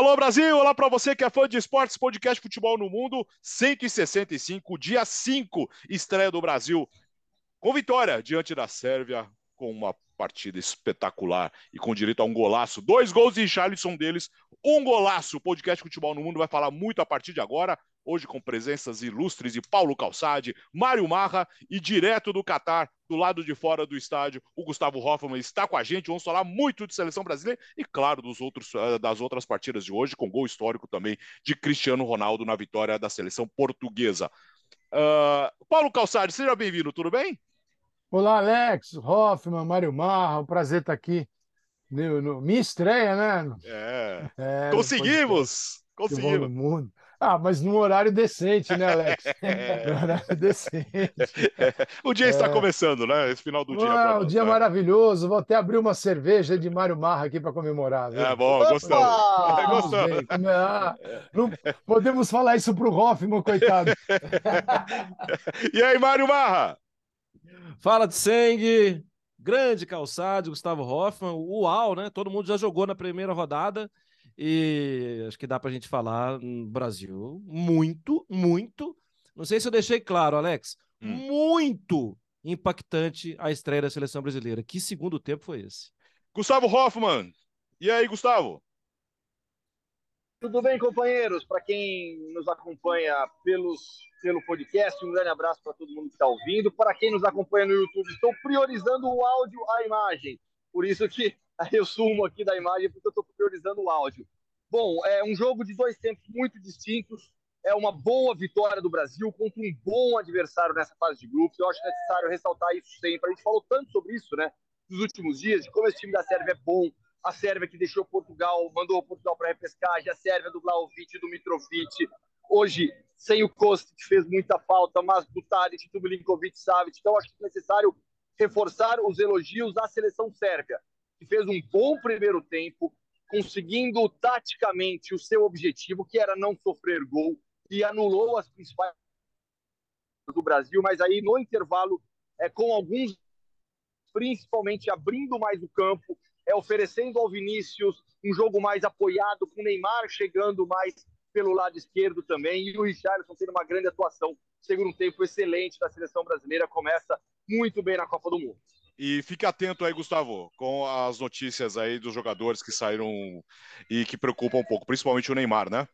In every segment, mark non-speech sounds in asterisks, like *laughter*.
Alô Brasil, olá para você que é fã de esportes, podcast Futebol no Mundo, 165, dia 5, estreia do Brasil, com vitória diante da Sérvia, com uma partida espetacular e com direito a um golaço. Dois gols de Charlison deles, um golaço. O podcast Futebol no Mundo vai falar muito a partir de agora. Hoje com presenças ilustres de Paulo Calçade, Mário Marra e direto do Catar, do lado de fora do estádio, o Gustavo Hoffman está com a gente. Vamos falar muito de seleção brasileira e, claro, dos outros, eh, das outras partidas de hoje, com gol histórico também de Cristiano Ronaldo na vitória da seleção portuguesa. Uh, Paulo Calçade, seja bem-vindo, tudo bem? Olá, Alex, Hoffman, Mário Marra, um prazer estar aqui. No, no, minha estreia, né? É. é Conseguimos! Conseguimos. Mundo. Ah, mas num horário decente, né, Alex? *laughs* É. horário decente. *laughs* o dia está é. começando, né? Esse final do dia. Ah, o dia maravilhoso. Vou até abrir uma cerveja de Mário Marra aqui para comemorar. Viu? É bom, gostamos. É, *laughs* gostamos. Ah, não podemos falar isso para o Hoffman, coitado. e aí, Mário Marra? Fala de sangue, grande calçado, Gustavo Hoffman, uau, né? Todo mundo já jogou na primeira rodada e acho que dá para a gente falar no Brasil muito, muito. Não sei se eu deixei claro, Alex, hum. muito impactante a estreia da seleção brasileira. Que segundo tempo foi esse? Gustavo Hoffman. E aí, Gustavo? Tudo bem, companheiros? Para quem nos acompanha pelos, pelo podcast, um grande abraço para todo mundo que está ouvindo. Para quem nos acompanha no YouTube, estou priorizando o áudio à imagem. Por isso que eu sumo aqui da imagem, porque eu estou priorizando o áudio. Bom, é um jogo de dois tempos muito distintos. É uma boa vitória do Brasil contra um bom adversário nessa fase de grupos. Eu acho necessário ressaltar isso sempre. A gente falou tanto sobre isso, né? Nos últimos dias, de como esse time da Sérvia é bom, a Sérvia que deixou Portugal, mandou Portugal para a repescagem, a Sérvia do Vlaovic e do Mitrovic. Hoje, sem o Kost, que fez muita falta, mas do Tadic, do Milinkovic, Savic. Então, acho que é necessário reforçar os elogios à seleção sérvia, que fez um bom primeiro tempo, conseguindo taticamente o seu objetivo, que era não sofrer gol, e anulou as principais do Brasil, mas aí no intervalo, é, com alguns, principalmente abrindo mais o campo, é, oferecendo ao Vinícius um jogo mais apoiado, com o Neymar chegando mais pelo lado esquerdo também, e o Richarlison tendo uma grande atuação. Segundo tempo excelente da seleção brasileira, começa muito bem na Copa do Mundo. E fique atento aí, Gustavo, com as notícias aí dos jogadores que saíram e que preocupam um pouco, principalmente o Neymar, né?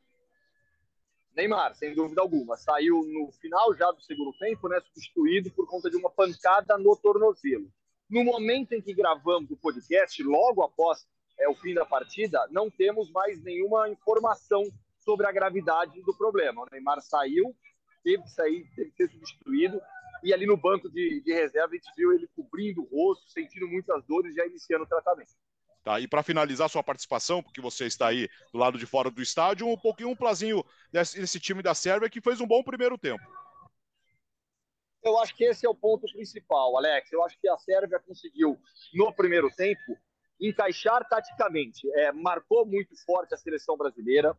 Neymar, sem dúvida alguma. Saiu no final já do segundo tempo, né? Substituído por conta de uma pancada no tornozelo. No momento em que gravamos o podcast, logo após é, o fim da partida, não temos mais nenhuma informação sobre a gravidade do problema. O Neymar saiu, teve que sair, teve que ser substituído, e ali no banco de, de reserva a gente viu ele cobrindo o rosto, sentindo muitas dores, já iniciando o tratamento. Tá, e para finalizar sua participação, porque você está aí do lado de fora do estádio, um pouquinho um plazinho desse, desse time da Sérvia que fez um bom primeiro tempo. Eu acho que esse é o ponto principal, Alex. Eu acho que a Sérvia conseguiu, no primeiro tempo, encaixar taticamente. É, marcou muito forte a seleção brasileira,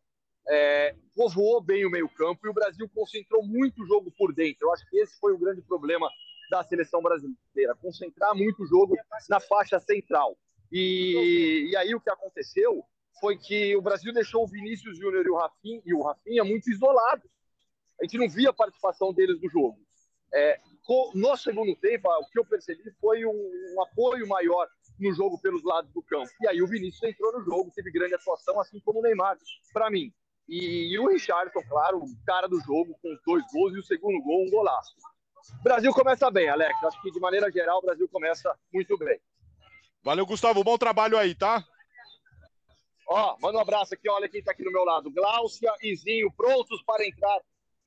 é, povoou bem o meio-campo e o Brasil concentrou muito o jogo por dentro. Eu acho que esse foi o grande problema da seleção brasileira, concentrar muito o jogo na faixa central. E, e aí o que aconteceu foi que o Brasil deixou o Vinícius Júnior e o Rafinha, e o Rafinha muito isolados. A gente não via a participação deles no jogo. É, no segundo tempo, o que eu percebi foi um, um, apoio maior no jogo pelos lados do campo. E aí o Vinícius entrou no jogo, teve grande atuação, assim como o Neymar, para mim. E, e, o Richardson, claro, o cara do jogo, com os dois gols e o segundo gol, um golaço. O Brasil começa bem, Alex. Acho que de maneira geral o Brasil começa muito bem. Valeu, Gustavo. Bom trabalho aí, tá? Ó, manda um abraço aqui, olha quem tá aqui do meu lado. Glaucia e Zinho, prontos para entrar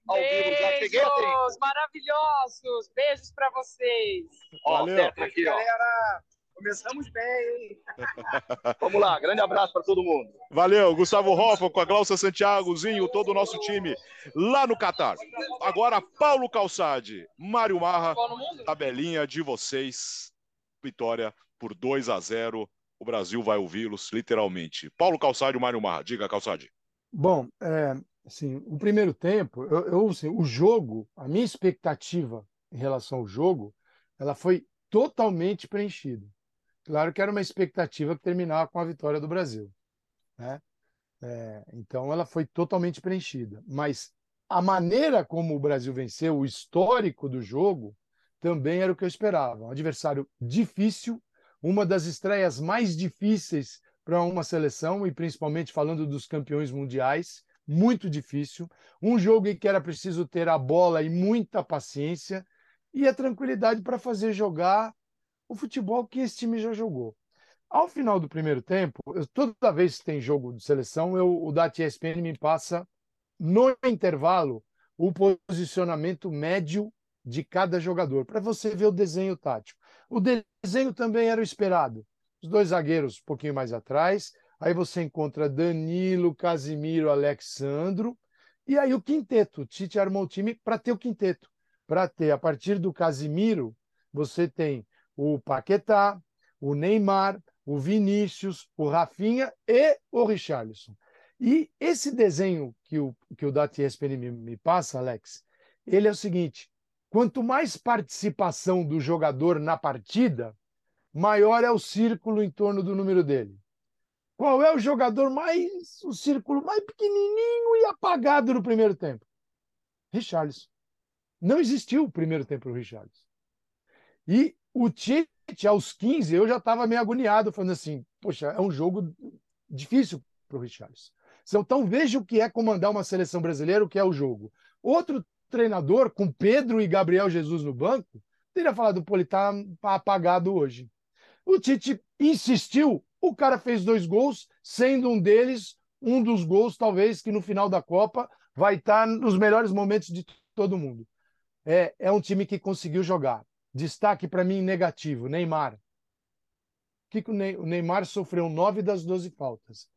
ao vivo. Já cheguei Beijos maravilhosos. Beijos para vocês. Ó, Valeu. aqui, ó. Galera, começamos bem. *laughs* Vamos lá, grande abraço para todo mundo. Valeu, Gustavo Hoffa com a Glaucia Santiagozinho, todo o nosso time lá no Catar. Agora, Paulo Calçade, Mário Marra, tabelinha de vocês. Vitória por 2 a 0. O Brasil vai ouvi-los, literalmente. Paulo Calçade e Mário Marra. Diga, Calçade. Bom, é, assim, o primeiro tempo, eu, eu assim, o jogo, a minha expectativa em relação ao jogo, ela foi totalmente preenchida. Claro que era uma expectativa que terminava com a vitória do Brasil. Né? É, então ela foi totalmente preenchida. Mas a maneira como o Brasil venceu, o histórico do jogo, também era o que eu esperava. Um adversário difícil, uma das estreias mais difíceis para uma seleção, e principalmente falando dos campeões mundiais, muito difícil. Um jogo em que era preciso ter a bola e muita paciência e a tranquilidade para fazer jogar o futebol que esse time já jogou. Ao final do primeiro tempo, eu, toda vez que tem jogo de seleção, eu, o DAT ESPN me passa no intervalo o posicionamento médio de cada jogador, para você ver o desenho tático. O desenho também era o esperado. Os dois zagueiros um pouquinho mais atrás, aí você encontra Danilo, Casimiro, Alexandro, e aí o quinteto. O Tite armou o time para ter o quinteto. Para ter, a partir do Casimiro, você tem o Paquetá, o Neymar, o Vinícius, o Rafinha e o Richarlison. E esse desenho que o, que o Dati ESPN me, me passa, Alex, ele é o seguinte: quanto mais participação do jogador na partida, maior é o círculo em torno do número dele. Qual é o jogador mais, o círculo mais pequenininho e apagado no primeiro tempo? Richarlison. Não existiu o primeiro tempo do Richarlison. E o Tite aos 15, eu já estava meio agoniado, falando assim: poxa, é um jogo difícil para o Richarlison. Então veja o que é comandar uma seleção brasileira, o que é o jogo. Outro treinador, com Pedro e Gabriel Jesus no banco, teria falado: pô, ele está apagado hoje. O Tite insistiu, o cara fez dois gols, sendo um deles um dos gols, talvez, que no final da Copa vai estar nos melhores momentos de todo mundo. É, é um time que conseguiu jogar. Destaque para mim negativo: Neymar. Que o Neymar sofreu nove das doze faltas,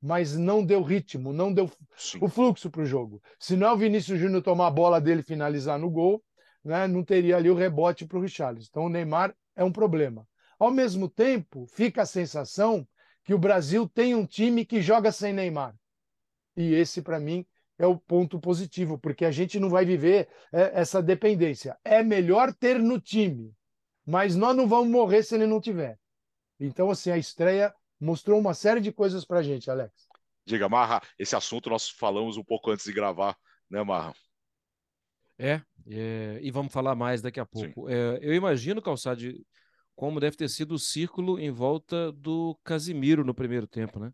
mas não deu ritmo, não deu Sim. o fluxo para o jogo. Se não é o Vinícius Júnior tomar a bola dele e finalizar no gol, né, não teria ali o rebote para o Richarlison. Então o Neymar é um problema. Ao mesmo tempo, fica a sensação que o Brasil tem um time que joga sem Neymar. E esse, para mim, é o ponto positivo, porque a gente não vai viver é, essa dependência. É melhor ter no time, mas nós não vamos morrer se ele não tiver. Então, assim, a estreia mostrou uma série de coisas para a gente, Alex. Diga, Marra, esse assunto nós falamos um pouco antes de gravar, né, Marra? É, é e vamos falar mais daqui a pouco. É, eu imagino, Calçade, como deve ter sido o círculo em volta do Casimiro no primeiro tempo, né?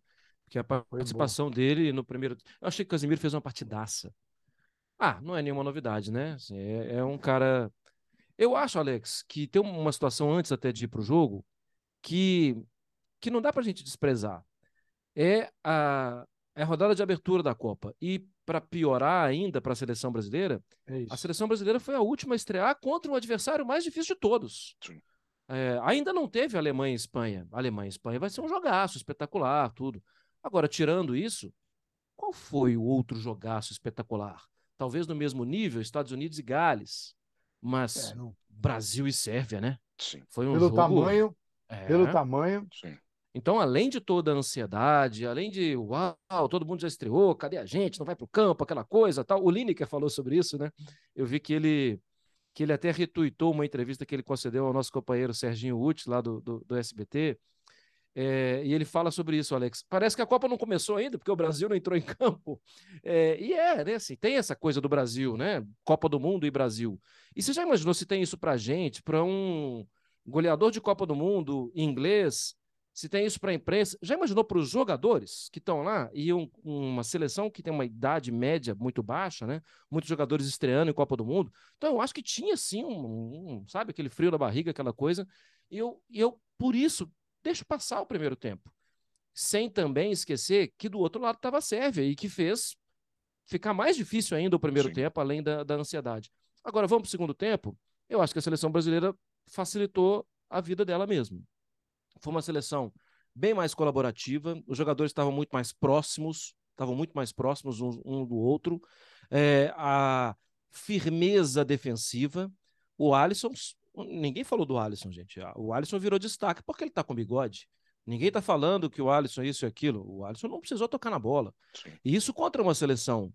Que a participação dele no primeiro. Eu achei que o Casimiro fez uma partidaça. Ah, não é nenhuma novidade, né? Assim, é, é, um cara. Eu acho, Alex, que tem uma situação antes até de ir para o jogo que, que não dá para a gente desprezar. É a, é a rodada de abertura da Copa. E para piorar ainda para a seleção brasileira, é a seleção brasileira foi a última a estrear contra o adversário mais difícil de todos. É, ainda não teve Alemanha e Espanha. Alemanha e Espanha vai ser um jogaço espetacular, tudo. Agora, tirando isso, qual foi o outro jogaço espetacular? Talvez no mesmo nível, Estados Unidos e Gales. Mas é, Brasil e Sérvia, né? Sim. Foi um pelo jogo... tamanho, é. pelo tamanho. Sim. Então, além de toda a ansiedade, além de uau, todo mundo já estreou, cadê a gente? Não vai para o campo, aquela coisa, tal. O Lineker falou sobre isso, né? Eu vi que ele que ele até retuitou uma entrevista que ele concedeu ao nosso companheiro Serginho Uti, lá do, do, do SBT, é, e ele fala sobre isso, Alex. Parece que a Copa não começou ainda, porque o Brasil não entrou em *laughs* campo. É, e é, né? Assim, tem essa coisa do Brasil, né? Copa do Mundo e Brasil. E você já imaginou se tem isso pra gente, para um goleador de Copa do Mundo inglês? Se tem isso para a imprensa, já imaginou para os jogadores que estão lá e um, uma seleção que tem uma idade média muito baixa, né? Muitos jogadores estreando em Copa do Mundo. Então eu acho que tinha sim um, um sabe, aquele frio na barriga, aquela coisa. E eu, eu por isso deixa passar o primeiro tempo. Sem também esquecer que do outro lado estava a Sérvia e que fez ficar mais difícil ainda o primeiro Sim. tempo, além da, da ansiedade. Agora, vamos para o segundo tempo. Eu acho que a seleção brasileira facilitou a vida dela mesmo. Foi uma seleção bem mais colaborativa, os jogadores estavam muito mais próximos, estavam muito mais próximos um, um do outro. É, a firmeza defensiva. O Alisson Ninguém falou do Alisson, gente. Ah, o Alisson virou destaque porque ele tá com bigode. Ninguém tá falando que o Alisson é isso e aquilo. O Alisson não precisou tocar na bola. Sim. E isso contra uma seleção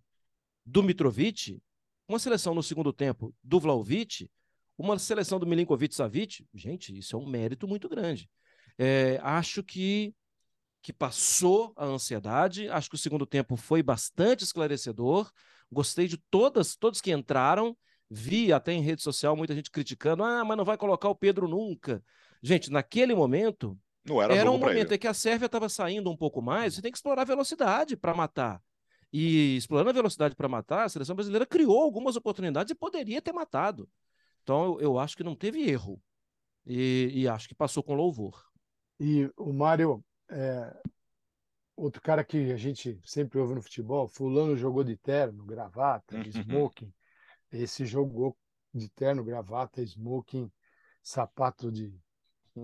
do Mitrovic, uma seleção no segundo tempo do Vlaovic, uma seleção do Milinkovic Savic. Gente, isso é um mérito muito grande. É, acho que que passou a ansiedade. Acho que o segundo tempo foi bastante esclarecedor. Gostei de todas, todos que entraram. Vi até em rede social muita gente criticando: ah, mas não vai colocar o Pedro nunca. Gente, naquele momento, não era, era um momento em que a Sérvia estava saindo um pouco mais. Você tem que explorar a velocidade para matar. E explorando a velocidade para matar, a seleção brasileira criou algumas oportunidades e poderia ter matado. Então eu, eu acho que não teve erro. E, e, acho que passou com louvor. E o Mário, é, outro cara que a gente sempre ouve no futebol, fulano jogou de terno, gravata, de uhum. smoking. Esse jogou de terno, gravata, smoking, sapato de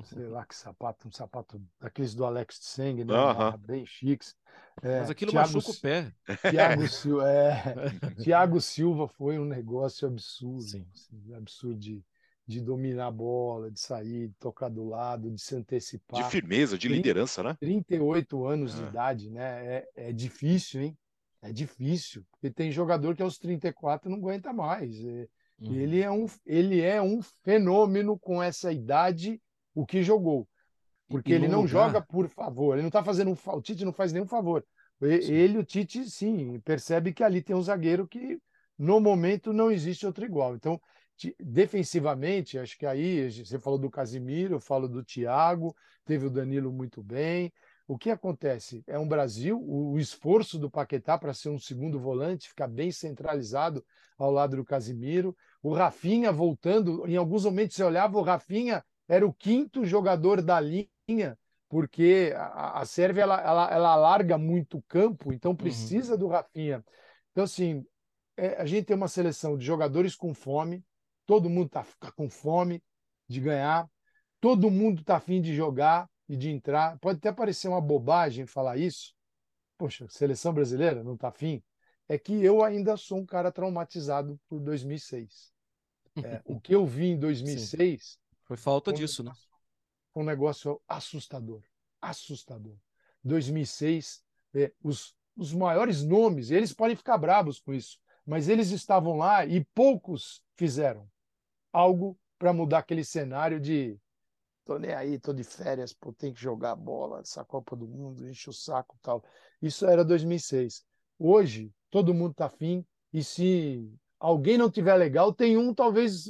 sei lá que sapato, um sapato daqueles do Alex Tseng, né? Uhum. Bem chiques. É, Mas aquilo Thiago, machuca o pé. Thiago, Silva, é, *laughs* Thiago Silva foi um negócio absurdo, assim, absurdo de, de dominar a bola, de sair, de tocar do lado, de se antecipar. De firmeza, de liderança, 30, né? 38 anos é. de idade, né? É, é difícil, hein? É difícil, porque tem jogador que aos 34 não aguenta mais. É, uhum. Ele, é um, ele é um fenômeno com essa idade, o que jogou. Porque ele não lugar... joga por favor, ele não está fazendo um, o Tite não faz nenhum favor. Ele, o Tite, sim, percebe que ali tem um zagueiro que no momento não existe outro igual. Então, defensivamente, acho que aí você falou do Casimiro, eu falo do Thiago, teve o Danilo muito bem. O que acontece? É um Brasil, o, esforço do Paquetá para ser um segundo volante, ficar bem centralizado ao lado do Casimiro. O Rafinha voltando, em alguns momentos você olhava, o Rafinha era o quinto jogador da linha, porque a, a Sérvia ela, ela, ela alarga muito o campo, então uhum. precisa uhum. do Rafinha. Então, assim, é, a gente tem uma seleção de jogadores com fome, todo mundo está tá com fome de ganhar, todo mundo está afim de jogar e de entrar. Pode até parecer uma bobagem falar isso. Poxa, seleção brasileira não está afim. É que eu ainda sou um cara traumatizado por 2006. É, o que eu vi em 2006 *laughs* Sim. foi falta foi disso, um, né? Foi um negócio assustador, assustador. 2006, é, os, os maiores nomes, eles podem ficar bravos com isso, mas eles estavam lá e poucos fizeram algo para mudar aquele cenário de tô nem aí, tô de férias, pô, tem que jogar bola, essa Copa do Mundo, enche o saco tal. Isso era 2006. Hoje, todo mundo tá afim, e se alguém não tiver legal, tem um talvez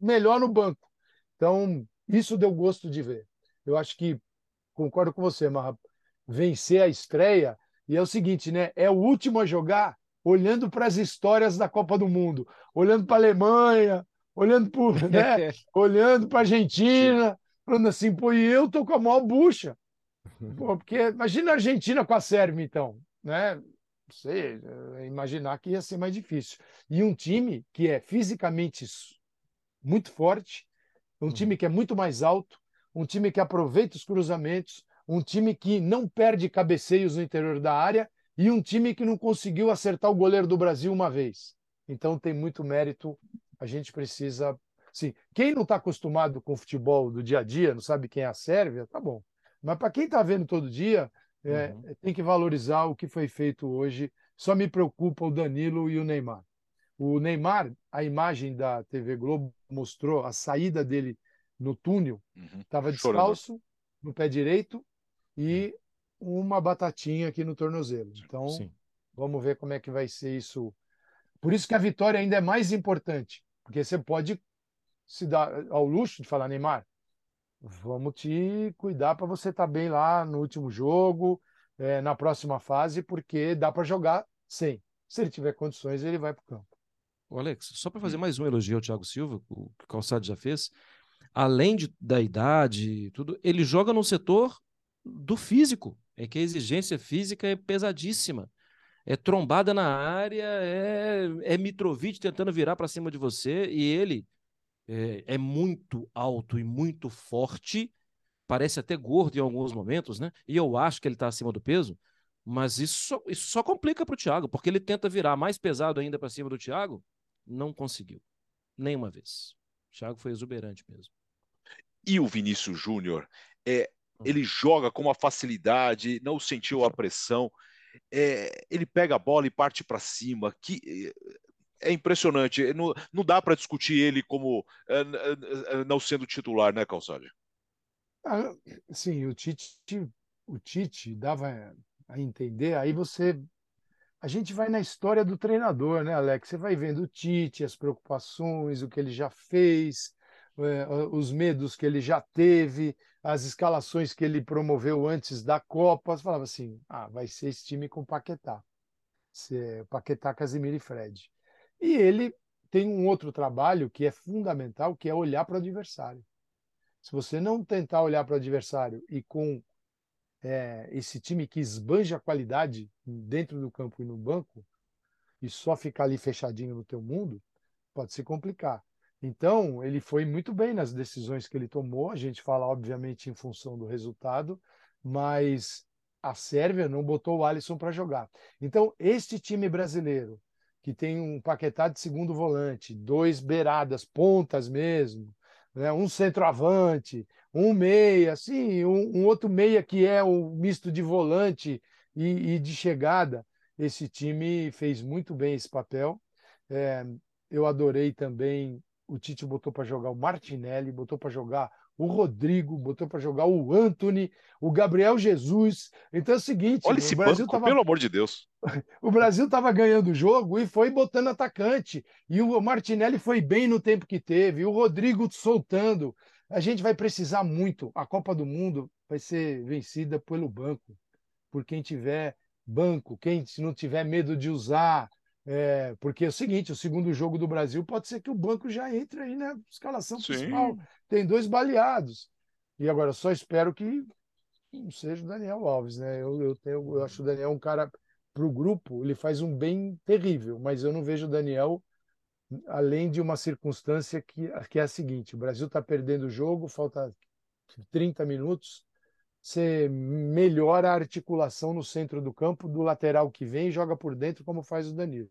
melhor no banco. Então, isso deu gosto de ver. Eu acho que, concordo com você, Marra, vencer a estreia, e é o seguinte, né? É o último a jogar olhando para as histórias da Copa do Mundo, olhando para a Alemanha, olhando para né? *laughs* olhando para a Argentina, falando assim, pô, e eu tô com a maior bucha. Pô, *laughs* porque imagina a Argentina com a Sérvia, então, né? Não sei, é, imaginar que ia ser mais difícil. E um time que é fisicamente muito forte, um uhum. time que é muito mais alto, um time que aproveita os cruzamentos, um time que não perde cabeceios no interior da área e um time que não conseguiu acertar o goleiro do Brasil uma vez. Então tem muito mérito. A gente precisa. Sim, quem não está acostumado com o futebol do dia a dia, não sabe quem é a Sérvia, tá bom. Mas para quem está vendo todo dia, é, uhum. tem que valorizar o que foi feito hoje. Só me preocupa o Danilo e o Neymar. O Neymar, a imagem da TV Globo mostrou a saída dele no túnel, estava uhum. descalço no pé direito e uma batatinha aqui no tornozelo. Então, Sim. vamos ver como é que vai ser isso. Por isso que a vitória ainda é mais importante, porque você pode se dar ao luxo de falar, Neymar, vamos te cuidar para você estar tá bem lá no último jogo, é, na próxima fase, porque dá para jogar sem. Se ele tiver condições, ele vai para o campo. Ô Alex, só para fazer hum. mais um elogio ao Thiago Silva, o que o Calçado já fez, além de, da idade e tudo, ele joga no setor do físico é que a exigência física é pesadíssima. É trombada na área, é, é Mitrovic tentando virar para cima de você, e ele é, é, muito alto e muito forte, parece até gordo em alguns momentos, né? E eu acho que ele está acima do peso, mas isso só, isso só complica para o Thiago, porque ele tenta virar mais pesado ainda para cima do Thiago, não conseguiu, nenhuma vez. O Thiago foi exuberante mesmo. E o Vinícius Júnior, é, ele joga com uma facilidade, não sentiu a pressão, é, ele pega a bola e parte para cima, que é impressionante. Não, não dá para discutir ele como é, é, não sendo titular, né, Calçade? Ah, sim, o Tite o Tite dava a entender, aí você. A gente vai na história do treinador, né, Alex? Você vai vendo o Tite, as preocupações, o que ele já fez, os medos que ele já teve, as escalações que ele promoveu antes da Copa. Você falava assim: ah, vai ser esse time com Paquetá. Paquetá, Casimiro e Fred. E ele tem um outro trabalho que é fundamental, que é olhar para o adversário. Se você não tentar olhar para o adversário e com é, esse time que esbanja a qualidade dentro do campo e no banco, e só ficar ali fechadinho no teu mundo, pode se complicar. Então, ele foi muito bem nas decisões que ele tomou. A gente fala, obviamente, em função do resultado, mas a Sérvia não botou o Alisson para jogar. Então, este time brasileiro, que tem um Paquetá de segundo volante, dois beiradas, pontas mesmo, né? um centroavante, um meia, sim, um, um, outro meia que é o misto de volante e, e, de chegada. Esse time fez muito bem esse papel. É, eu adorei também. O Tite botou para jogar o Martinelli, botou para jogar o Rodrigo, botou para jogar o Anthony, o Gabriel Jesus. Então é o seguinte: Olha esse o Brasil banco, tava... pelo amor de Deus. *laughs* o Brasil estava ganhando o jogo e foi botando atacante. E o Martinelli foi bem no tempo que teve, e o Rodrigo soltando. A gente vai precisar muito. A Copa do Mundo vai ser vencida pelo banco, por quem tiver banco, quem não tiver medo de usar. É, porque é o seguinte, o segundo jogo do Brasil pode ser que o banco já entre aí na escalação Sim. principal. Tem dois baleados. E agora só espero que não seja o Daniel Alves, né? Eu, eu, tenho, eu acho o Daniel um cara para o grupo, ele faz um bem terrível, mas eu não vejo o Daniel além de uma circunstância que, que é a seguinte: o Brasil está perdendo o jogo, falta 30 minutos. Você melhora a articulação no centro do campo, do lateral que vem e joga por dentro, como faz o Danilo.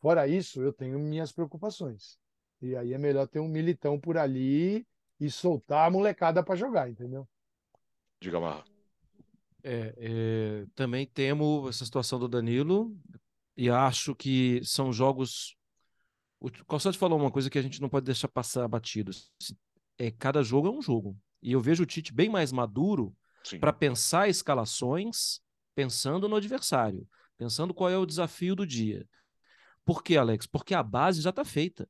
Fora isso, eu tenho minhas preocupações. E aí é melhor ter um militão por ali e soltar a molecada para jogar, entendeu? Diga, Marra. É, é, também temo essa situação do Danilo e acho que são jogos. O Calçado falou uma coisa que a gente não pode deixar passar batido. É, cada jogo é um jogo. E eu vejo o Tite bem mais maduro para pensar escalações pensando no adversário, pensando qual é o desafio do dia. Por quê, Alex? Porque a base já está feita.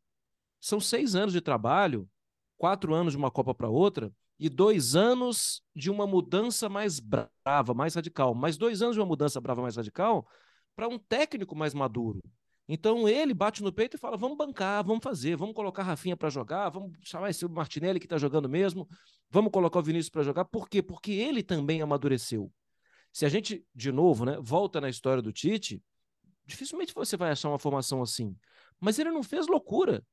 São seis anos de trabalho, quatro anos de uma Copa para outra, e dois anos de uma mudança mais brava, mais radical. Mais dois anos de uma mudança brava, mais radical, para um técnico mais maduro. Então ele bate no peito e fala: vamos bancar, vamos fazer, vamos colocar Rafinha para jogar, vamos chamar esse Martinelli que está jogando mesmo, vamos colocar o Vinícius para jogar. Por quê? Porque ele também amadureceu. Se a gente, de novo, né, volta na história do Tite, dificilmente você vai achar uma formação assim. Mas ele não fez loucura.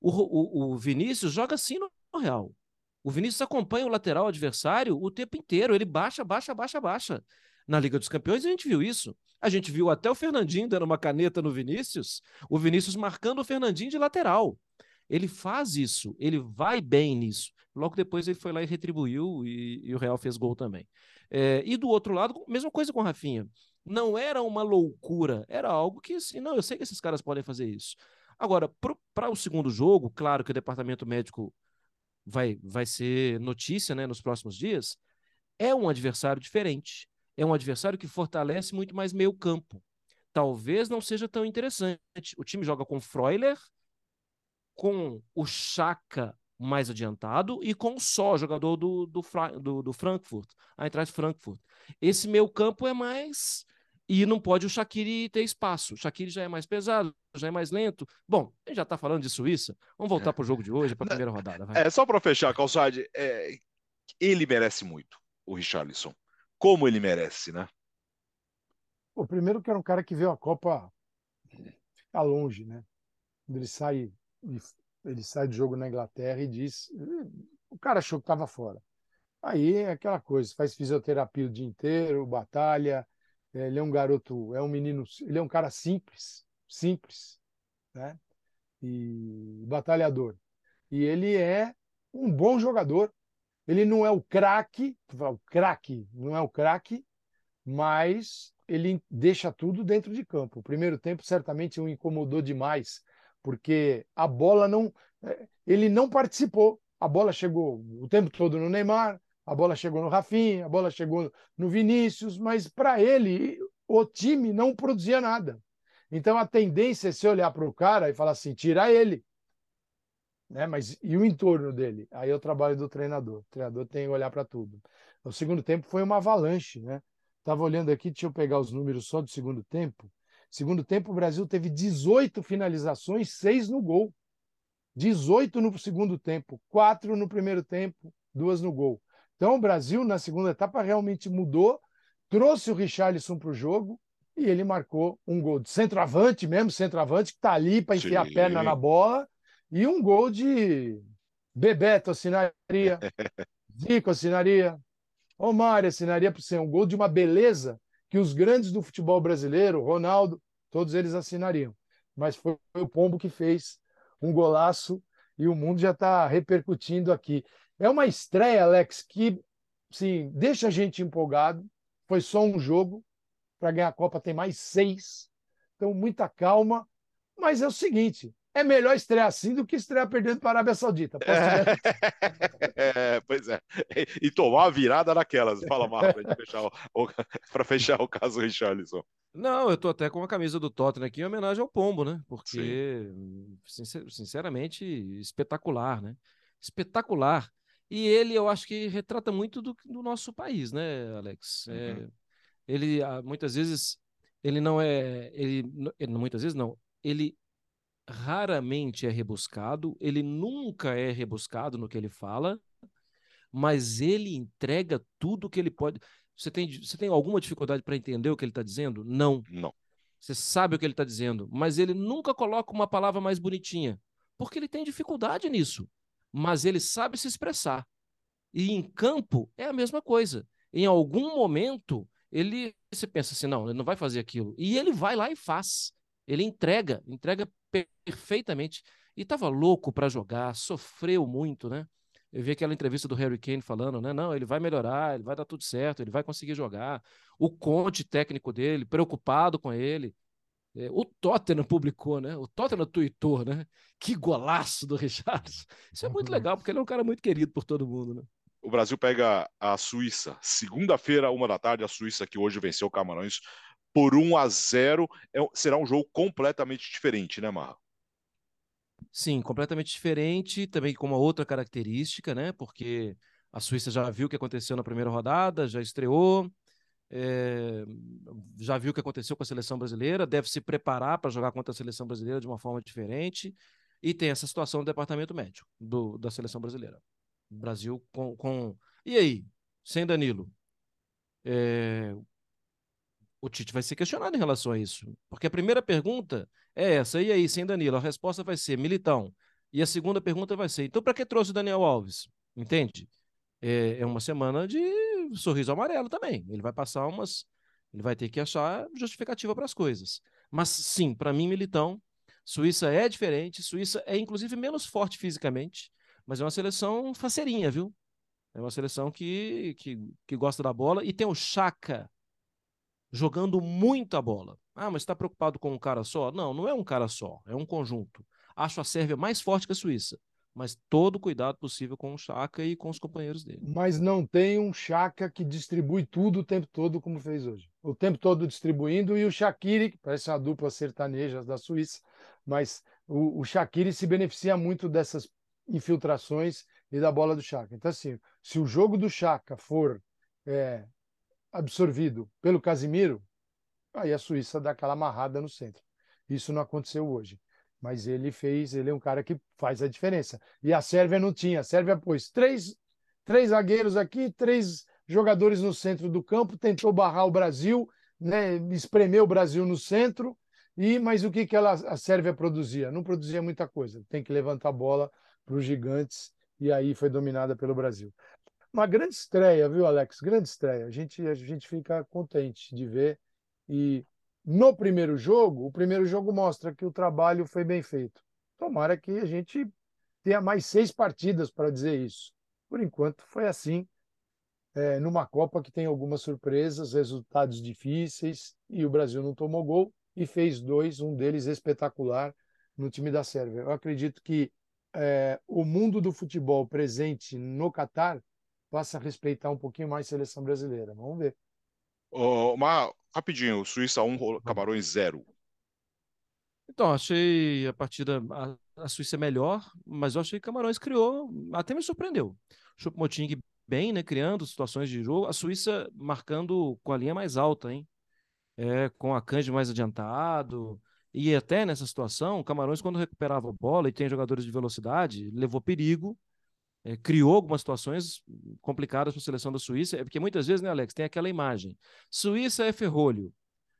O, o, o Vinícius joga assim no Real. O Vinícius acompanha o lateral adversário o tempo inteiro. Ele baixa, baixa, baixa, baixa. Na Liga dos Campeões a gente viu isso. A gente viu até o Fernandinho dando uma caneta no Vinícius, o Vinícius marcando o Fernandinho de lateral. Ele faz isso, ele vai bem nisso. Logo depois ele foi lá e retribuiu e, e o Real fez gol também. É, e do outro lado, mesma coisa com o Rafinha. Não era uma loucura, era algo que, assim, não, eu sei que esses caras podem fazer isso. Agora, para o segundo jogo, claro que o departamento médico vai, vai ser notícia né, nos próximos dias, é um adversário diferente. É um adversário que fortalece muito mais meio campo. Talvez não seja tão interessante. O time joga com Freuler, com o Chaka mais adiantado e com só jogador do, do, do, do Frankfurt, a de Frankfurt. Esse meio campo é mais e não pode o Shaqiri ter espaço. O Shaqiri já é mais pesado, já é mais lento. Bom, a gente já está falando de Suíça. Vamos voltar para o jogo de hoje, para a *laughs* primeira rodada. Vai. É, só para fechar, Calçade, é, ele merece muito, o Richarlison. Como ele merece, né? O primeiro que era um cara que veio a Copa ficar longe, né? Quando ele sai, ele sai do jogo na Inglaterra e diz. O cara achou que estava fora. Aí é aquela coisa, faz fisioterapia o dia inteiro, batalha, ele é um garoto, é um menino, ele é um cara simples, simples, né? E batalhador. E ele é um bom jogador. Ele não é o craque, o craque não é o craque, mas ele deixa tudo dentro de campo. O primeiro tempo certamente o incomodou demais, porque a bola não, é, ele não participou. A bola chegou o tempo todo no Neymar, A bola chegou no Rafinha, a bola chegou no Vinícius, mas para ele, o time não produzia nada. Então a tendência é se olhar para o cara e falar assim: tira ele. Né? Mas e o entorno dele? Aí é o trabalho do treinador. O treinador tem que olhar para tudo. O segundo tempo foi uma avalanche, né? Estava olhando aqui, deixa eu pegar os números só do segundo tempo. Segundo tempo, o Brasil teve 18 finalizações, 6 no gol. 18 no segundo tempo, 4 no primeiro tempo, 2 no gol. Então, o Brasil, na segunda etapa, realmente mudou, trouxe o Richarlison para o jogo e ele marcou um gol de centroavante mesmo, centroavante, que está ali para enfiar a perna na bola, e um gol de Bebeto assinaria, *laughs* Zico assinaria, Omar assinaria para ser um gol de uma beleza que os grandes do futebol brasileiro, Ronaldo, todos eles assinariam. Mas foi o Pombo que fez um golaço e o mundo já está repercutindo aqui. É uma estreia, Alex, que sim, deixa a gente empolgado. Foi só um jogo. Para ganhar a Copa tem mais seis. Então, muita calma. Mas é o seguinte: é melhor estrear assim do que estrear perdendo para a Arábia Saudita. *laughs* É, pois é. E tomar a virada naquelas. Fala, Marco, para fechar, o caso Richarlison. Não, eu tô até com a camisa do Tottenham aqui em homenagem ao Pombo, né? Porque, sincer, sinceramente, espetacular, né? Espetacular. E ele, eu acho que retrata muito do, do nosso país, né, Alex? É, uhum. É, ele, ah, muitas vezes, ele não é. Ele, ele, muitas vezes, não. Ele raramente é rebuscado, ele nunca é rebuscado no que ele fala, mas ele entrega tudo que ele pode. Você tem, você tem alguma dificuldade para entender o que ele está dizendo? Não. Não. Você sabe o que ele está dizendo, mas ele nunca coloca uma palavra mais bonitinha, porque ele tem dificuldade nisso. Mas ele sabe se expressar. E em campo é a mesma coisa. Em algum momento, ele você pensa assim, não, ele não vai fazer aquilo. E ele vai lá e faz. Ele entrega, entrega perfeitamente. E estava louco para jogar, sofreu muito, né? Eu vi aquela entrevista do Harry Kane falando, né? Não, ele vai melhorar, ele vai dar tudo certo, ele vai conseguir jogar. O Conte, técnico dele, preocupado com ele. É, o Tottenham *laughs* publicou, né? O Tottenham tweetou, né? Que golaço do *laughs* Richardson. Isso é muito uhum. legal, porque ele é um cara muito querido por todo mundo, né? O Brasil pega a Suíça. Segunda-feira, uma da tarde, a Suíça que hoje venceu o Camarões por 1 a 0 é, será um jogo completamente diferente, né, Marra? Sim, completamente diferente, também com uma outra característica, né? Porque a Suíça já viu o que aconteceu na primeira rodada, já estreou, é, já viu o que aconteceu com a seleção brasileira, deve se preparar para jogar contra a seleção brasileira de uma forma diferente, e tem essa situação do departamento médico do, da seleção brasileira. O Brasil com, com. E aí? Sem Danilo? É, o Tite vai ser questionado em relação a isso. Porque a primeira pergunta é essa, e aí, sem Danilo? A resposta vai ser Militão. E a segunda pergunta vai ser: então, para que trouxe o Daniel Alves? Entende? É, é uma semana de sorriso amarelo também. Ele vai passar umas. Ele vai ter que achar justificativa para as coisas. Mas sim, para mim, Militão, Suíça é diferente. Suíça é, inclusive, menos forte fisicamente, mas é uma seleção faceirinha, viu? É uma seleção que, que, que gosta da bola. E tem o Chaka, jogando muita bola. Ah, mas está preocupado com um cara só? Não, não é um cara só, é um conjunto. Acho a Sérvia mais forte que a Suíça, mas todo cuidado possível com o Chaka e com os companheiros dele. Mas não tem um Chaka que distribui tudo o tempo todo como fez hoje. O tempo todo distribuindo e o Shaqiri, que parece uma dupla sertaneja da Suíça, mas o, o Shaqiri se beneficia muito dessas infiltrações e da bola do Chaka. Então assim, se o jogo do Chaka for é, absorvido pelo Casimiro, aí a Suíça dá aquela amarrada no centro. Isso não aconteceu hoje. Mas ele fez, ele é um cara que faz a diferença. E a Sérvia não tinha. A Sérvia pôs três, três zagueiros aqui, três jogadores no centro do campo, tentou barrar o Brasil, né, espremer o Brasil no centro. E mas o que que ela, a Sérvia produzia? Não produzia muita coisa. Tem que levantar a bola para os gigantes e aí foi dominada pelo Brasil uma grande estreia, viu, Alex? Grande estreia. A gente, a gente fica contente de ver. E no primeiro jogo, o primeiro jogo mostra que o trabalho foi bem feito. Tomara que a gente tenha mais seis partidas para dizer isso. Por enquanto, foi assim. É, numa Copa que tem algumas surpresas, resultados difíceis, e o Brasil não tomou gol e fez dois, um deles espetacular no time da Sérvia. Eu acredito que é, o mundo do futebol presente no Catar passa a respeitar um pouquinho mais a seleção brasileira. Vamos ver. Oh, mas, rapidinho, Suíça 1, Camarões 0. Então, achei a partida. A, a Suíça melhor, mas eu achei que Camarões criou. Até me surpreendeu. Choupo-Moting bem, né? Criando situações de jogo. A Suíça marcando com a linha mais alta, hein? É, com a Canje mais adiantado. E até nessa situação, o Camarões, quando recuperava a bola e tem jogadores de velocidade, levou perigo, é, criou algumas situações complicadas para a seleção da Suíça, é porque muitas vezes, né, Alex, tem aquela imagem: Suíça é ferrolho.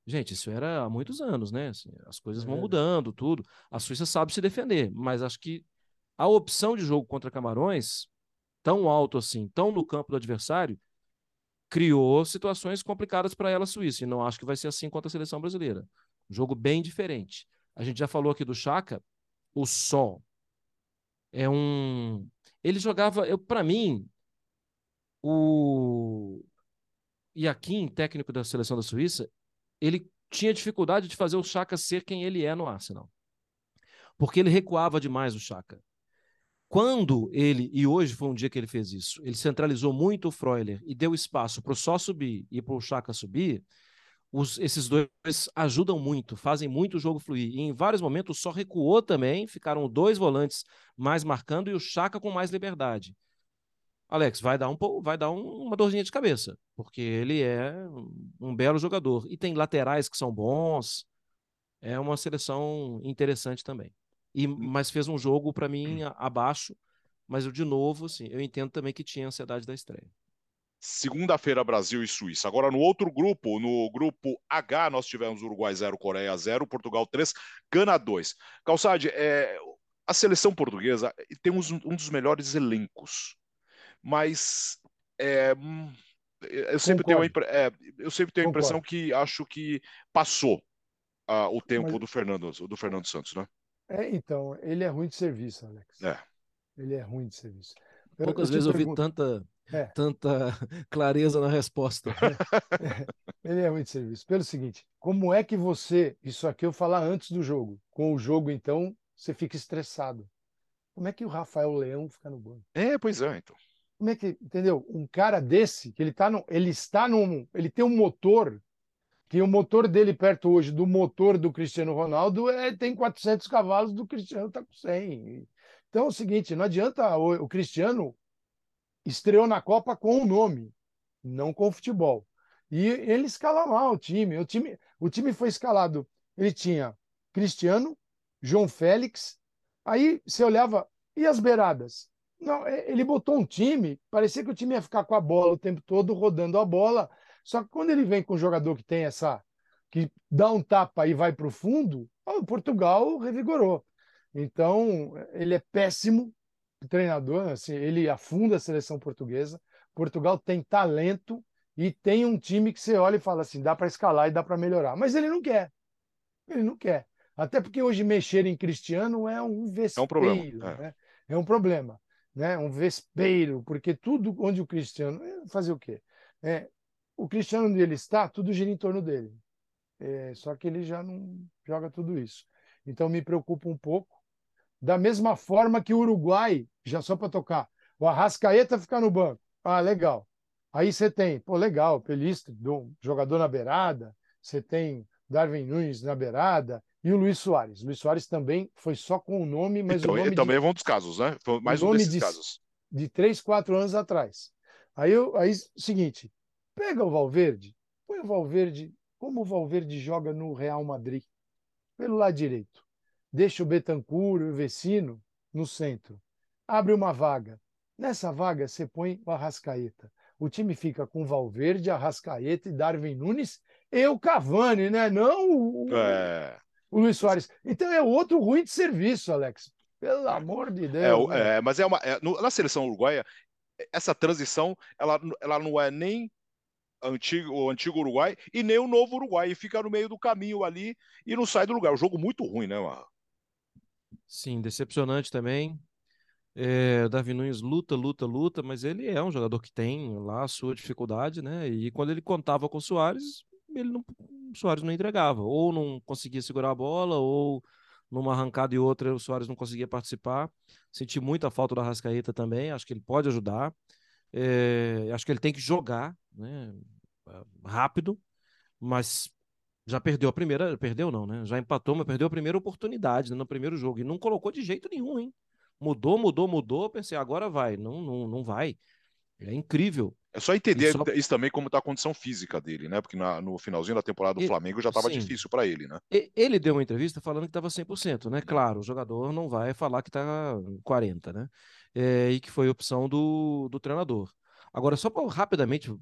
Gente, isso era há muitos anos, né? Assim, as coisas vão é. mudando, tudo. A Suíça sabe se defender, mas acho que a opção de jogo contra Camarões, tão alto assim, tão no campo do adversário, criou situações complicadas para ela, a Suíça. E não acho que vai ser assim contra a seleção brasileira. Um jogo bem diferente. A gente já falou aqui do Chaka, o Sol é um. Ele jogava, eu para mim, o Iaquim, técnico da seleção da Suíça, ele tinha dificuldade de fazer o Chaka ser quem ele é no Arsenal. Porque ele recuava demais o Chaka. Quando ele, e hoje foi um dia que ele fez isso, ele centralizou muito o Freuler e deu espaço para o só subir e para o Chaka subir, os, esses dois ajudam muito, fazem muito o jogo fluir. E em vários momentos só recuou também, ficaram dois volantes mais marcando e o Chaka com mais liberdade. Alex, vai dar um vai dar um, uma dorzinha de cabeça, porque ele é um belo jogador e tem laterais que são bons. É uma seleção interessante também. E mas fez um jogo para mim abaixo, mas eu de novo, assim, eu entendo também que tinha ansiedade da estreia. Segunda-feira, Brasil e Suíça. Agora, no outro grupo, no grupo H, nós tivemos Uruguai 0, Coreia 0, Portugal 3, Gana 2. Calçade, é, a seleção portuguesa tem um, um dos melhores elencos mas é, eu, sempre tenho a, é, eu sempre tenho a impressão que acho que passou uh, o tempo mas... do Fernando do Fernando Santos, né? É, então, ele é ruim de serviço, Alex. É. Ele é ruim de serviço. Eu, Poucas eu vezes eu vi tanta, é. tanta *laughs* clareza na resposta. É. Ele é de serviço. Pelo seguinte, como é que você, isso aqui eu falar antes do jogo, com o jogo então, você fica estressado. Como é que o Rafael Leão fica no banco? É, pois é, então. Como é que, entendeu? Um cara desse, que ele tá no, ele está num, ele tem um motor que o motor dele perto hoje do motor do Cristiano Ronaldo é, tem 400 cavalos, do Cristiano tá com 100. Então é o seguinte, não adianta o, o Cristiano estreou na Copa com o nome, não com o futebol. E ele escala mal o time. O time, o time foi escalado. Ele tinha Cristiano, João Félix. Aí você olhava, e as beiradas? Não, é, ele botou um time, parecia que o time ia ficar com a bola o tempo todo, rodando a bola. Só que quando ele vem com um jogador que tem essa. que dá um tapa e vai para o fundo, o Portugal revigorou. Então, ele é péssimo treinador, assim, ele afunda a seleção portuguesa. Portugal tem talento e tem um time que você olha e fala assim: dá para escalar e dá para melhorar. Mas ele não quer. Ele não quer. Até porque hoje mexer em Cristiano é um vespeiro. É um problema. É. Né? é um problema né? um vespeiro, porque tudo onde o Cristiano. Eh, fazer o quê? É, o Cristiano onde ele está, tudo gira em torno dele. É, só que ele já não joga tudo isso. Então me preocupa um pouco. Da mesma forma que o Uruguai, já só para tocar, o Arrascaeta ficar no banco. Ah, legal. Aí você tem, pô, legal, Pelista, jogador na beirada, você tem Darwin Nunes na beirada, e o Luiz Soares. O Luiz Soares também foi só com o nome, mas então, o nome também de, é um dos casos, né? Foi mais um desses de, casos. De três, quatro anos atrás. Aí, eu, aí, seguinte, pega o Valverde, põe o Valverde, como o Valverde joga no Real Madrid, pelo lado direito. Deixa o Betancur e o Vecino no centro. Abre uma vaga. Nessa vaga, você põe o Arrascaeta. O time fica com Valverde, Arrascaeta e Darwin Nunes e o Cavani, né? Não o, é o Luiz Soares. Então é outro ruim de serviço, Alex. Pelo amor de Deus. É, né? é mas é uma. É, no, na seleção uruguaia, essa transição ela, ela não é nem antigo, o antigo Uruguai e nem o novo Uruguai. E fica no meio do caminho ali e não sai do lugar. É um jogo muito ruim, né, Marra? Sim, decepcionante também. É, Davi Nunes luta, luta, luta, mas ele é um jogador que tem lá a sua dificuldade, né? E quando ele contava com o Soares, ele não, o Soares não entregava, ou não conseguia segurar a bola, ou numa arrancada e outra o Soares não conseguia participar. Senti muita falta da Rascaeta também, acho que ele pode ajudar. É, acho que ele tem que jogar né, rápido, mas já perdeu a primeira, perdeu não, né? Já empatou, mas perdeu a primeira oportunidade né, no primeiro jogo e não colocou de jeito nenhum, hein? Mudou, mudou, mudou, pensei, agora vai. Não, não, não vai. É incrível. É só entender só... isso também como está a condição física dele, né? Porque na, no finalzinho da temporada do ele, Flamengo já estava difícil para ele, né? Ele deu uma entrevista falando que estava 100%, né? Claro, o jogador não vai falar que está 40, né? É, e que foi opção do, do treinador. Agora, só pra, rapidamente,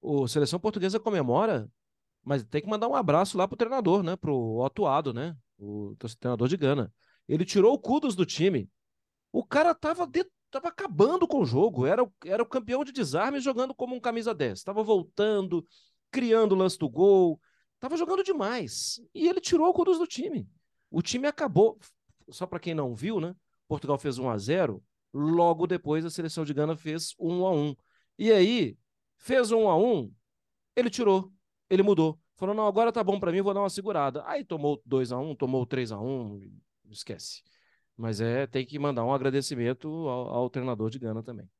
o seleção portuguesa comemora, mas tem que mandar um abraço lá pro treinador, né? Pro atuado, né? O treinador de Gana. Ele tirou o Kudos do time. O cara tava, de, tava acabando com o jogo. Era, o, era o campeão de desarme jogando como um camisa 10. Tava voltando, criando o lance do gol. Tava jogando demais. E ele tirou o Kudos do time. O time acabou. Só para quem não viu, né? Portugal fez 1 a 0 Logo depois, a seleção de Gana fez 1 a 1 E aí, fez 1 a 1 ele tirou, ele mudou. Falou, não, agora tá bom para mim, vou dar uma segurada. Aí tomou 2 a 1 tomou 3 a 1 esquece. Mas é, tem que mandar um agradecimento ao, ao treinador de Gana também.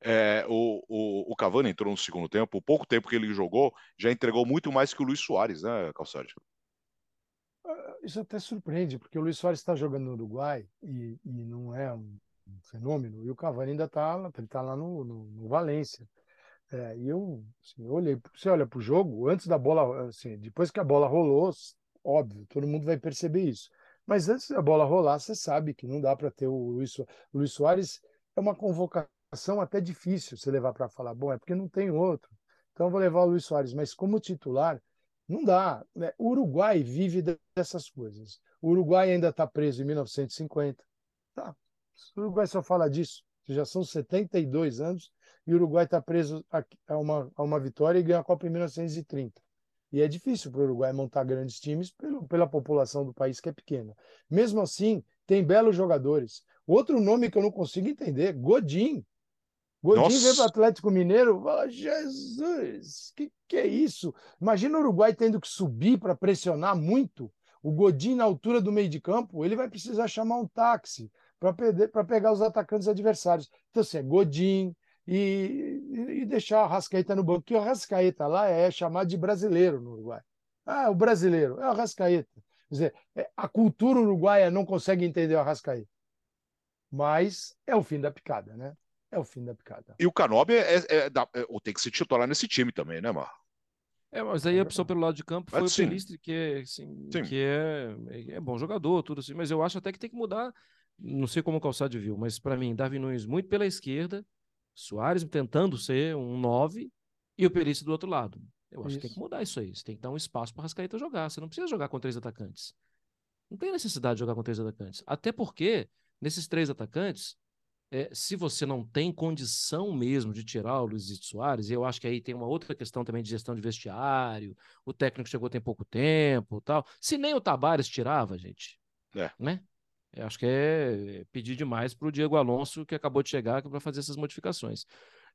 É, o, o, o, Cavani entrou no segundo tempo, o pouco tempo que ele jogou, já entregou muito mais que o Luiz Soares, né, Calçade? Ah, isso até surpreende, porque o Luiz Soares está jogando no Uruguai e, e não é um, um, fenômeno, e o Cavani ainda está ele tá lá no, no, no Valência. É, e eu, assim, eu olhei, você olha para o jogo, antes da bola, assim, depois que a bola rolou, óbvio, todo mundo vai perceber isso. Mas antes da bola rolar, você sabe que não dá para ter o Luiz, Luiz Soares. É uma convocação até difícil você levar para falar, bom, é porque não tem outro. Então vou levar o Luiz Soares, mas como titular, não dá. Né? O Uruguai vive dessas coisas. O Uruguai ainda está preso em 1950. Tá. O Uruguai só fala disso. Já são 72 anos e o Uruguai está preso a uma, a uma vitória e ganha a Copa em 1930. E é difícil para o Uruguai montar grandes times pelo, pela população do país que é pequena. Mesmo assim, tem belos jogadores. Outro nome que eu não consigo entender, Godin. Godin veio para o Atlético Mineiro, fala, Jesus, que que é isso? Imagina o Uruguai tendo que subir para pressionar muito. O Godin na altura do meio de campo, ele vai precisar chamar um táxi para pegar os atacantes adversários. Então, assim, é Godin, e, e deixar a Rascaeta no banco, que o Rascaeta lá é chamado de brasileiro no Uruguai. Ah, o brasileiro, é o Rascaeta. Quer dizer, é, a cultura uruguaia não consegue entender o Arrascaeta. Mas é o fim da picada, né? É o fim da picada. E o Canobi é, é, é, é tem que se titular nesse time também, né, Mar? É, mas aí a opção pelo lado de campo foi mas, o Pelistri, que, é, assim, que é, é bom jogador, tudo assim, mas eu acho até que tem que mudar. Não sei como o Calçado viu, mas para mim, Davi Nunes muito pela esquerda, Soares tentando ser um 9 e o Perício do outro lado. Eu acho isso. que tem que mudar isso aí. Você tem que dar um espaço para Rascaeta jogar. Você não precisa jogar com três atacantes. Não tem necessidade de jogar com três atacantes. Até porque, nesses três atacantes, é, se você não tem condição mesmo de tirar o Luiz Soares, e eu acho que aí tem uma outra questão também de gestão de vestiário, o técnico chegou tem pouco tempo tal. Se nem o Tabares tirava, gente, é. né? Eu acho que é pedir demais para o Diego Alonso, que acabou de chegar, para fazer essas modificações.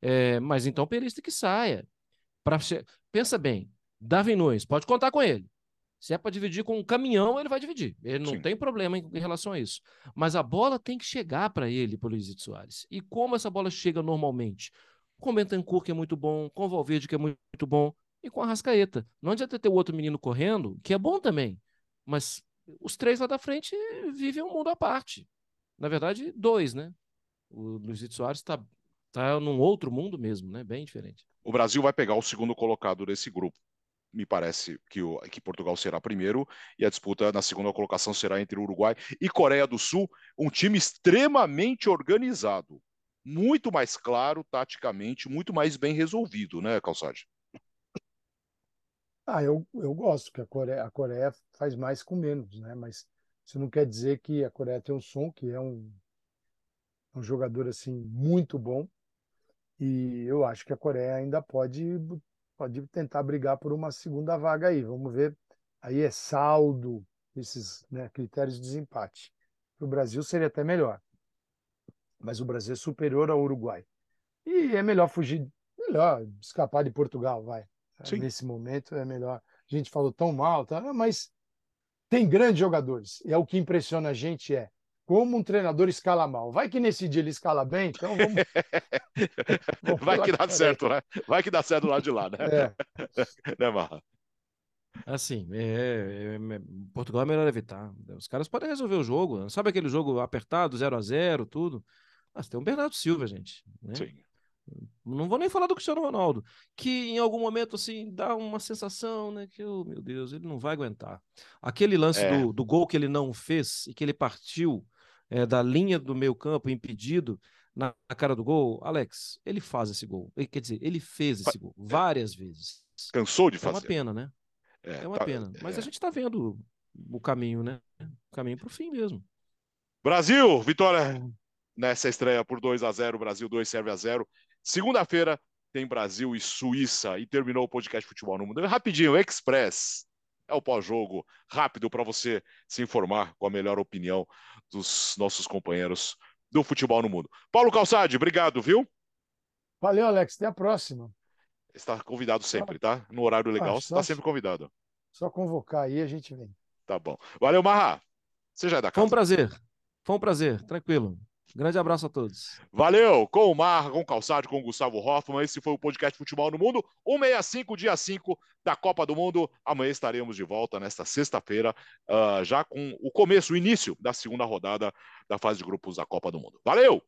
É, mas então o perista que saia. Pra... Pensa bem, Darwin Nunes, pode contar com ele. Se é para dividir com um caminhão, ele vai dividir. Ele não Sim. tem problema em, em, relação a isso. Mas a bola tem que chegar para ele, para o Luizito Soares. E como essa bola chega normalmente? Com o Bentancur, que é muito bom, com o Valverde, que é muito, muito bom, e com a Rascaeta. Não adianta ter o outro menino correndo, que é bom também. Mas os três lá da frente vivem um mundo à parte. Na verdade, dois, né? O Luizito Soares está tá num outro mundo mesmo, né? Bem diferente. O Brasil vai pegar o segundo colocado desse grupo. Me parece que, o, que Portugal será primeiro e a disputa na segunda colocação será entre Uruguai e Coreia do Sul, um time extremamente organizado, muito mais claro taticamente, muito mais bem resolvido, né, Calçade? Ah, eu, eu gosto que a Coreia, a Coreia faz mais com menos, né? Mas isso não quer dizer que a Coreia tem um som, que é um, um jogador assim muito bom. E eu acho que a Coreia ainda pode, pode tentar brigar por uma segunda vaga aí. Vamos ver. Aí é saldo, esses né, critérios de desempate. Para o Brasil seria até melhor. Mas o Brasil é superior ao Uruguai. E é melhor fugir, melhor escapar de Portugal, vai. Sim. Nesse momento é melhor. A gente falou tão mal, tá? mas tem grandes jogadores. E é o que impressiona a gente é como um treinador escala mal. Vai que nesse dia ele escala bem, então vamos. *laughs* vamos Vai que dá certo, né? Vai que dá certo lá de lá, né? É. *laughs* né, Marra? Assim, é, é, é, Portugal é melhor evitar. Os caras podem resolver o jogo. Sabe aquele jogo apertado, 0 a 0 tudo? Mas tem um Bernardo Silva, gente. Né? Sim. Não vou nem falar do Cristiano Ronaldo, que em algum momento assim dá uma sensação, né, que oh, meu Deus, ele não vai aguentar. Aquele lance é. do, do gol que ele não fez e que ele partiu é, da linha do meio campo impedido na, na, cara do gol, Alex, ele faz esse gol. Ele, quer dizer, ele fez esse gol várias vezes. Cansou de fazer. É uma pena, né? É, é uma tá, pena. Mas a é. gente está vendo o caminho, né? O caminho para o fim mesmo. Brasil, vitória nessa estreia por 2 a 0 Brasil 2 serve a 0 Segunda-feira tem Brasil e Suíça e terminou o podcast Futebol no Mundo. Rapidinho, Express. É o pós-jogo rápido para você se informar com a melhor opinião dos nossos companheiros do futebol no mundo. Paulo Calçade, obrigado, viu? Valeu, Alex. Até a próxima. Está convidado sempre, tá? No horário legal, ah, está sempre convidado. Só convocar aí a gente vem. Tá bom. Valeu, Marra. Você já é da casa. Foi um prazer. Foi um prazer. Tranquilo. Grande abraço a todos. Valeu! Com o Mar, com o Calçado, com o Gustavo Hoffman. Esse foi o podcast Futebol no Mundo, 165, dia 5 da Copa do Mundo. Amanhã estaremos de volta nesta sexta-feira, uh, já com o começo, o início da segunda rodada da fase de grupos da Copa do Mundo. Valeu!